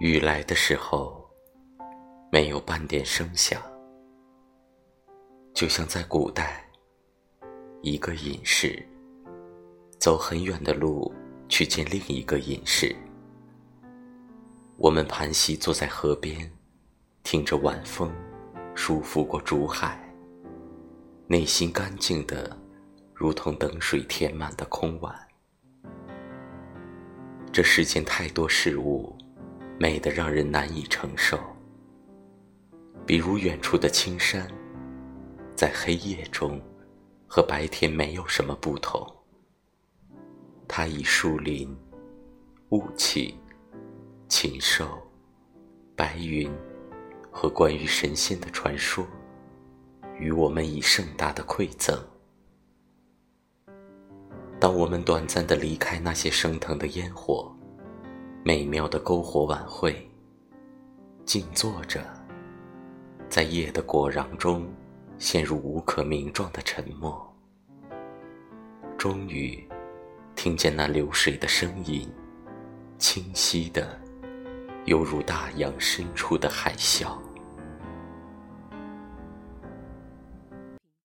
雨来的时候，没有半点声响，就像在古代，一个隐士走很远的路去见另一个隐士。我们盘膝坐在河边，听着晚风舒服过竹海，内心干净的，如同等水填满的空碗。这世间太多事物。美得让人难以承受，比如远处的青山，在黑夜中和白天没有什么不同。它以树林、雾气、禽兽、白云和关于神仙的传说，与我们以盛大的馈赠。当我们短暂的离开那些升腾的烟火。美妙的篝火晚会，静坐着，在夜的果壤中，陷入无可名状的沉默。终于，听见那流水的声音，清晰的，犹如大洋深处的海啸。